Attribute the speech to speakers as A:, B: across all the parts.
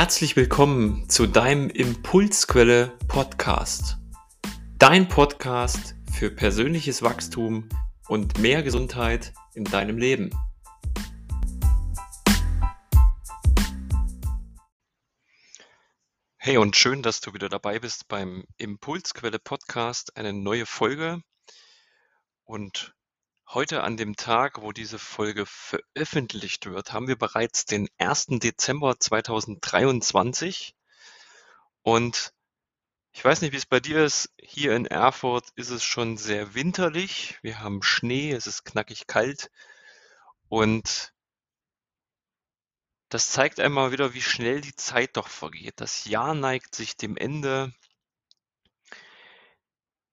A: Herzlich willkommen zu deinem Impulsquelle Podcast. Dein Podcast für persönliches Wachstum und mehr Gesundheit in deinem Leben. Hey und schön, dass du wieder dabei bist beim Impulsquelle Podcast, eine neue Folge. Und Heute an dem Tag, wo diese Folge veröffentlicht wird, haben wir bereits den 1. Dezember 2023. Und ich weiß nicht, wie es bei dir ist. Hier in Erfurt ist es schon sehr winterlich. Wir haben Schnee, es ist knackig kalt. Und das zeigt einmal wieder, wie schnell die Zeit doch vergeht. Das Jahr neigt sich dem Ende.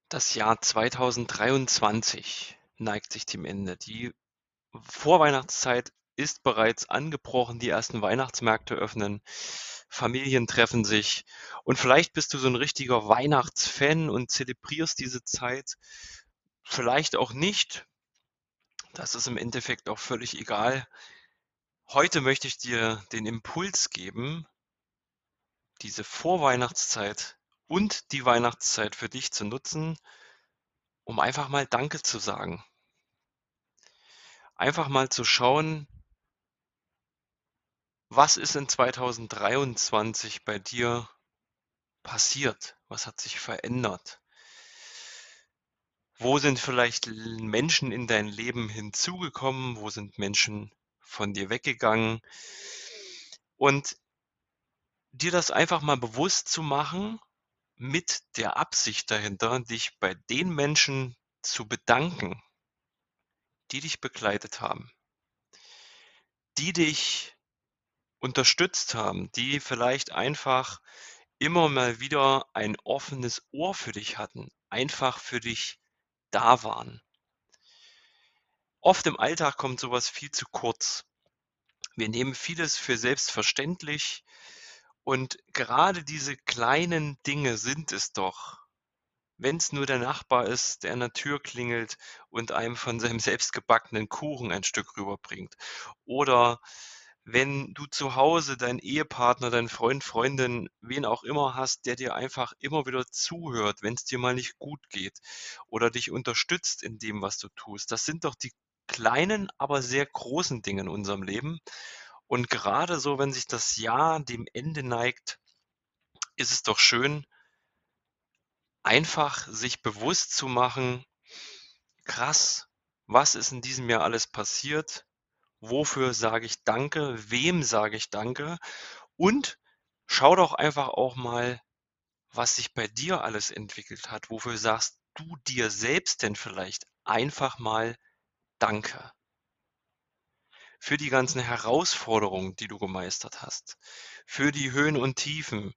A: Das Jahr 2023 neigt sich dem Ende. Die Vorweihnachtszeit ist bereits angebrochen, die ersten Weihnachtsmärkte öffnen, Familien treffen sich und vielleicht bist du so ein richtiger Weihnachtsfan und zelebrierst diese Zeit, vielleicht auch nicht. Das ist im Endeffekt auch völlig egal. Heute möchte ich dir den Impuls geben, diese Vorweihnachtszeit und die Weihnachtszeit für dich zu nutzen, um einfach mal Danke zu sagen. Einfach mal zu schauen, was ist in 2023 bei dir passiert? Was hat sich verändert? Wo sind vielleicht Menschen in dein Leben hinzugekommen? Wo sind Menschen von dir weggegangen? Und dir das einfach mal bewusst zu machen mit der Absicht dahinter, dich bei den Menschen zu bedanken, die dich begleitet haben, die dich unterstützt haben, die vielleicht einfach immer mal wieder ein offenes Ohr für dich hatten, einfach für dich da waren. Oft im Alltag kommt sowas viel zu kurz. Wir nehmen vieles für selbstverständlich, und gerade diese kleinen Dinge sind es doch. Wenn es nur der Nachbar ist, der an der Tür klingelt und einem von seinem selbstgebackenen Kuchen ein Stück rüberbringt. Oder wenn du zu Hause deinen Ehepartner, deinen Freund, Freundin, wen auch immer hast, der dir einfach immer wieder zuhört, wenn es dir mal nicht gut geht oder dich unterstützt in dem, was du tust. Das sind doch die kleinen, aber sehr großen Dinge in unserem Leben. Und gerade so, wenn sich das Jahr dem Ende neigt, ist es doch schön, einfach sich bewusst zu machen, krass, was ist in diesem Jahr alles passiert? Wofür sage ich Danke? Wem sage ich Danke? Und schau doch einfach auch mal, was sich bei dir alles entwickelt hat. Wofür sagst du dir selbst denn vielleicht einfach mal Danke? für die ganzen Herausforderungen, die du gemeistert hast, für die Höhen und Tiefen.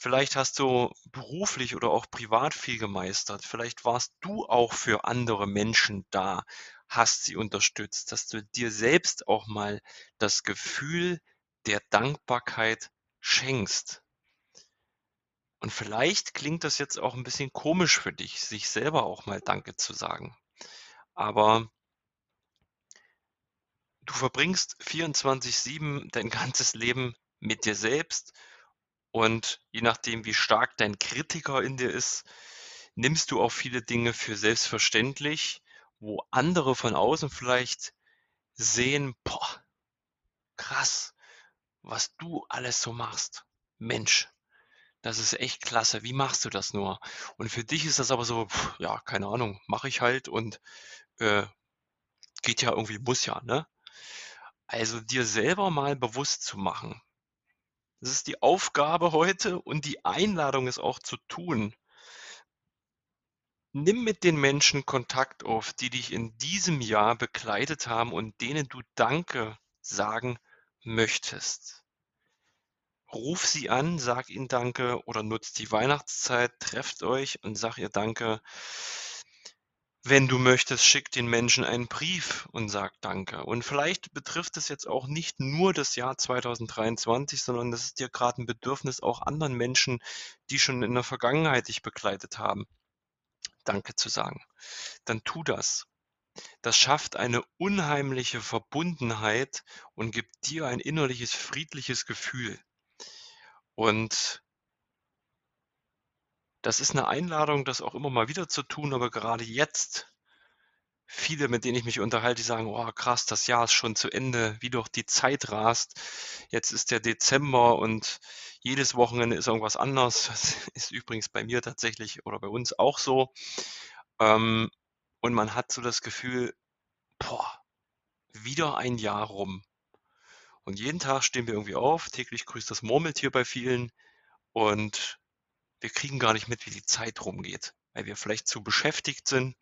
A: Vielleicht hast du beruflich oder auch privat viel gemeistert. Vielleicht warst du auch für andere Menschen da, hast sie unterstützt, dass du dir selbst auch mal das Gefühl der Dankbarkeit schenkst. Und vielleicht klingt das jetzt auch ein bisschen komisch für dich, sich selber auch mal Danke zu sagen. Aber Du verbringst 24/7 dein ganzes Leben mit dir selbst und je nachdem, wie stark dein Kritiker in dir ist, nimmst du auch viele Dinge für selbstverständlich, wo andere von außen vielleicht sehen: „Boah, krass, was du alles so machst. Mensch, das ist echt klasse. Wie machst du das nur?“ Und für dich ist das aber so: „Ja, keine Ahnung, mache ich halt und, äh, geht ja irgendwie, muss ja“, ne? Also dir selber mal bewusst zu machen. Das ist die Aufgabe heute und die Einladung, es auch zu tun. Nimm mit den Menschen Kontakt auf, die dich in diesem Jahr begleitet haben und denen du Danke sagen möchtest. Ruf sie an, sag ihnen Danke oder nutzt die Weihnachtszeit, trefft euch und sag ihr Danke. Wenn du möchtest, schick den Menschen einen Brief und sag Danke. Und vielleicht betrifft es jetzt auch nicht nur das Jahr 2023, sondern das ist dir gerade ein Bedürfnis, auch anderen Menschen, die schon in der Vergangenheit dich begleitet haben, Danke zu sagen. Dann tu das. Das schafft eine unheimliche Verbundenheit und gibt dir ein innerliches friedliches Gefühl. Und das ist eine Einladung, das auch immer mal wieder zu tun, aber gerade jetzt viele, mit denen ich mich unterhalte, die sagen: „Oh krass, das Jahr ist schon zu Ende, wie doch die Zeit rast. Jetzt ist der Dezember und jedes Wochenende ist irgendwas anders.“ Das ist übrigens bei mir tatsächlich oder bei uns auch so. Ähm, und man hat so das Gefühl: „Boah, wieder ein Jahr rum.“ Und jeden Tag stehen wir irgendwie auf, täglich grüßt das Murmeltier bei vielen und wir kriegen gar nicht mit, wie die Zeit rumgeht, weil wir vielleicht zu beschäftigt sind.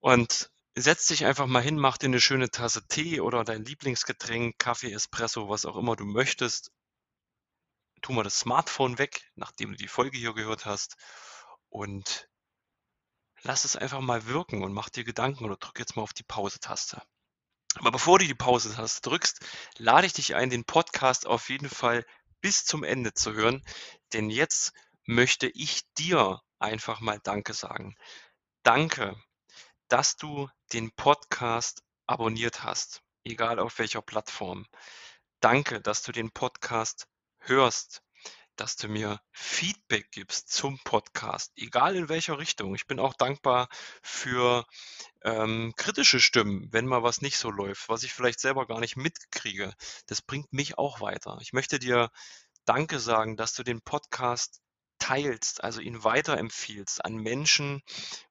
A: Und setz dich einfach mal hin, mach dir eine schöne Tasse Tee oder dein Lieblingsgetränk, Kaffee, Espresso, was auch immer du möchtest. Tu mal das Smartphone weg, nachdem du die Folge hier gehört hast und lass es einfach mal wirken und mach dir Gedanken oder drück jetzt mal auf die Pause-Taste. Aber bevor du die Pause-Taste drückst, lade ich dich ein, den Podcast auf jeden Fall bis zum Ende zu hören, denn jetzt möchte ich dir einfach mal Danke sagen. Danke, dass du den Podcast abonniert hast, egal auf welcher Plattform. Danke, dass du den Podcast hörst, dass du mir Feedback gibst zum Podcast, egal in welcher Richtung. Ich bin auch dankbar für ähm, kritische Stimmen, wenn mal was nicht so läuft, was ich vielleicht selber gar nicht mitkriege. Das bringt mich auch weiter. Ich möchte dir Danke sagen, dass du den Podcast teilst, also ihn weiterempfiehlst an Menschen,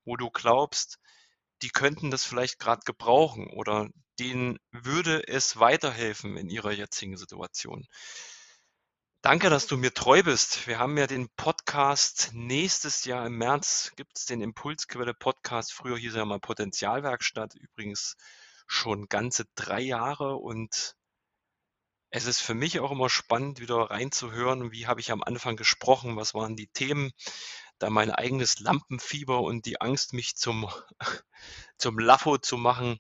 A: wo du glaubst, die könnten das vielleicht gerade gebrauchen oder denen würde es weiterhelfen in ihrer jetzigen Situation. Danke, dass du mir treu bist. Wir haben ja den Podcast nächstes Jahr im März gibt es den Impulsquelle Podcast. Früher hieß er mal Potenzialwerkstatt, übrigens schon ganze drei Jahre und es ist für mich auch immer spannend, wieder reinzuhören, wie habe ich am Anfang gesprochen, was waren die Themen, da mein eigenes Lampenfieber und die Angst, mich zum, zum Laffo zu machen,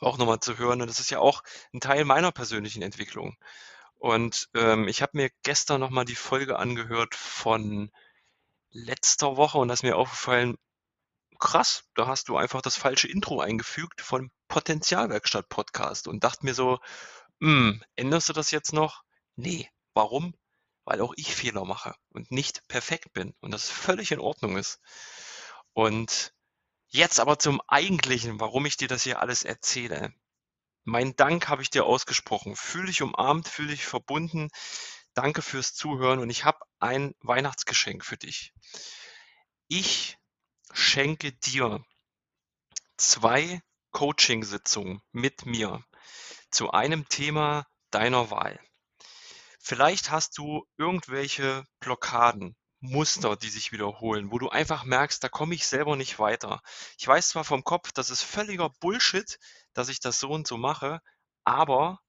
A: auch nochmal zu hören. Und das ist ja auch ein Teil meiner persönlichen Entwicklung. Und ähm, ich habe mir gestern nochmal die Folge angehört von letzter Woche und da ist mir aufgefallen, krass, da hast du einfach das falsche Intro eingefügt von Potenzialwerkstatt Podcast und dachte mir so, hm, änderst du das jetzt noch? Nee. Warum? Weil auch ich Fehler mache und nicht perfekt bin und das völlig in Ordnung ist. Und jetzt aber zum Eigentlichen, warum ich dir das hier alles erzähle. Mein Dank habe ich dir ausgesprochen. Fühl dich umarmt, fühl dich verbunden. Danke fürs Zuhören und ich habe ein Weihnachtsgeschenk für dich. Ich schenke dir zwei Coaching-Sitzungen mit mir zu einem Thema deiner Wahl. Vielleicht hast du irgendwelche Blockaden, Muster, die sich wiederholen, wo du einfach merkst, da komme ich selber nicht weiter. Ich weiß zwar vom Kopf, das ist völliger Bullshit, dass ich das so und so mache, aber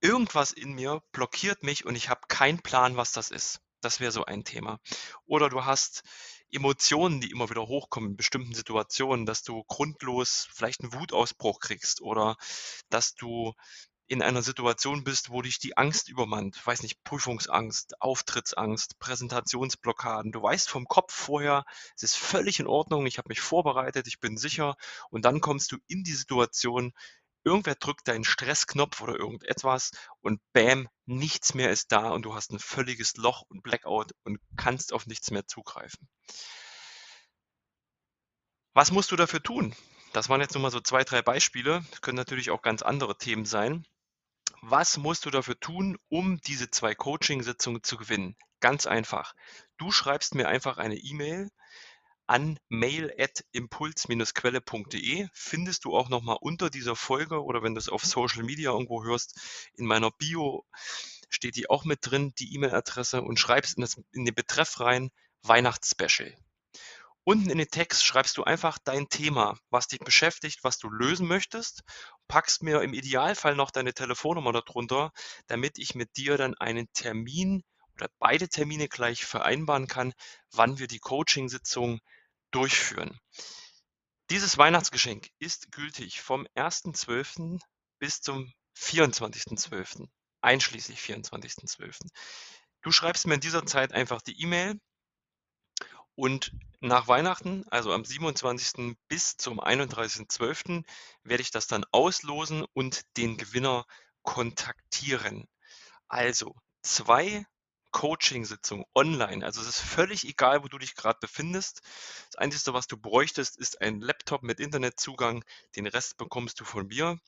A: irgendwas in mir blockiert mich und ich habe keinen Plan, was das ist. Das wäre so ein Thema. Oder du hast Emotionen, die immer wieder hochkommen in bestimmten Situationen, dass du grundlos vielleicht einen Wutausbruch kriegst oder dass du in einer Situation bist, wo dich die Angst übermannt, weiß nicht, Prüfungsangst, Auftrittsangst, Präsentationsblockaden. Du weißt vom Kopf vorher, es ist völlig in Ordnung, ich habe mich vorbereitet, ich bin sicher und dann kommst du in die Situation, irgendwer drückt deinen Stressknopf oder irgendetwas und bam, nichts mehr ist da und du hast ein völliges Loch und Blackout und kannst auf nichts mehr zugreifen. Was musst du dafür tun? Das waren jetzt nur mal so zwei, drei Beispiele. Das können natürlich auch ganz andere Themen sein. Was musst du dafür tun, um diese zwei Coaching-Sitzungen zu gewinnen? Ganz einfach. Du schreibst mir einfach eine E-Mail an mail@impuls-quelle.de findest du auch noch mal unter dieser Folge oder wenn du es auf Social Media irgendwo hörst, in meiner Bio steht die auch mit drin, die E-Mail-Adresse und schreibst in, das, in den Betreff rein Weihnachtsspecial. Unten in den Text schreibst du einfach dein Thema, was dich beschäftigt, was du lösen möchtest, packst mir im Idealfall noch deine Telefonnummer darunter, damit ich mit dir dann einen Termin oder beide Termine gleich vereinbaren kann, wann wir die Coaching-Sitzung durchführen. Dieses Weihnachtsgeschenk ist gültig vom 1.12. bis zum 24.12., einschließlich 24.12. Du schreibst mir in dieser Zeit einfach die E-Mail und nach Weihnachten, also am 27. bis zum 31.12., werde ich das dann auslosen und den Gewinner kontaktieren. Also, zwei Coaching-Sitzungen online. Also es ist völlig egal, wo du dich gerade befindest. Das Einzige, was du bräuchtest, ist ein Laptop mit Internetzugang. Den Rest bekommst du von mir.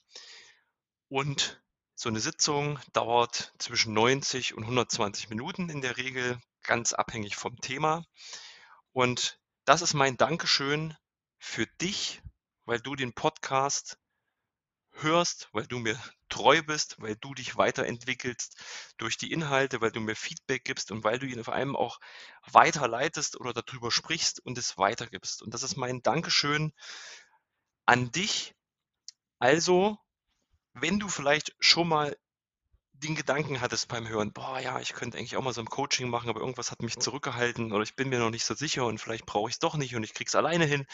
A: Und so eine Sitzung dauert zwischen 90 und 120 Minuten in der Regel, ganz abhängig vom Thema. Und das ist mein Dankeschön für dich, weil du den Podcast hörst, weil du mir treu bist, weil du dich weiterentwickelst durch die Inhalte, weil du mir Feedback gibst und weil du ihn vor allem auch weiterleitest oder darüber sprichst und es weitergibst. Und das ist mein Dankeschön an dich. Also, wenn du vielleicht schon mal den Gedanken hattest beim Hören, boah, ja, ich könnte eigentlich auch mal so ein Coaching machen, aber irgendwas hat mich zurückgehalten oder ich bin mir noch nicht so sicher und vielleicht brauche ich es doch nicht und ich krieg's alleine hin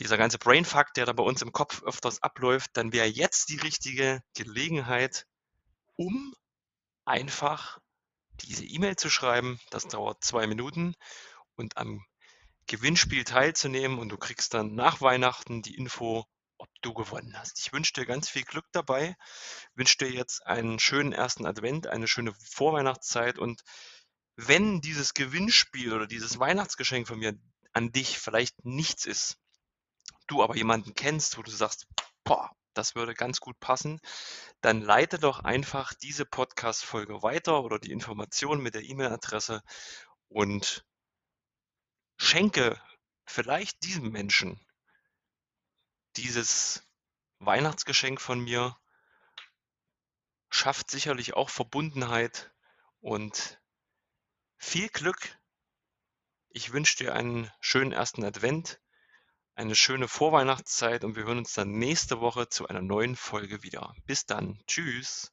A: dieser ganze Brainfuck, der da bei uns im Kopf öfters abläuft, dann wäre jetzt die richtige Gelegenheit, um einfach diese E-Mail zu schreiben. Das dauert zwei Minuten und am Gewinnspiel teilzunehmen und du kriegst dann nach Weihnachten die Info, ob du gewonnen hast. Ich wünsche dir ganz viel Glück dabei, wünsche dir jetzt einen schönen ersten Advent, eine schöne Vorweihnachtszeit und wenn dieses Gewinnspiel oder dieses Weihnachtsgeschenk von mir an dich vielleicht nichts ist, du aber jemanden kennst, wo du sagst, boah, das würde ganz gut passen, dann leite doch einfach diese Podcast-Folge weiter oder die Information mit der E-Mail-Adresse und schenke vielleicht diesem Menschen dieses Weihnachtsgeschenk von mir, schafft sicherlich auch Verbundenheit und viel Glück. Ich wünsche dir einen schönen ersten Advent eine schöne Vorweihnachtszeit und wir hören uns dann nächste Woche zu einer neuen Folge wieder. Bis dann. Tschüss.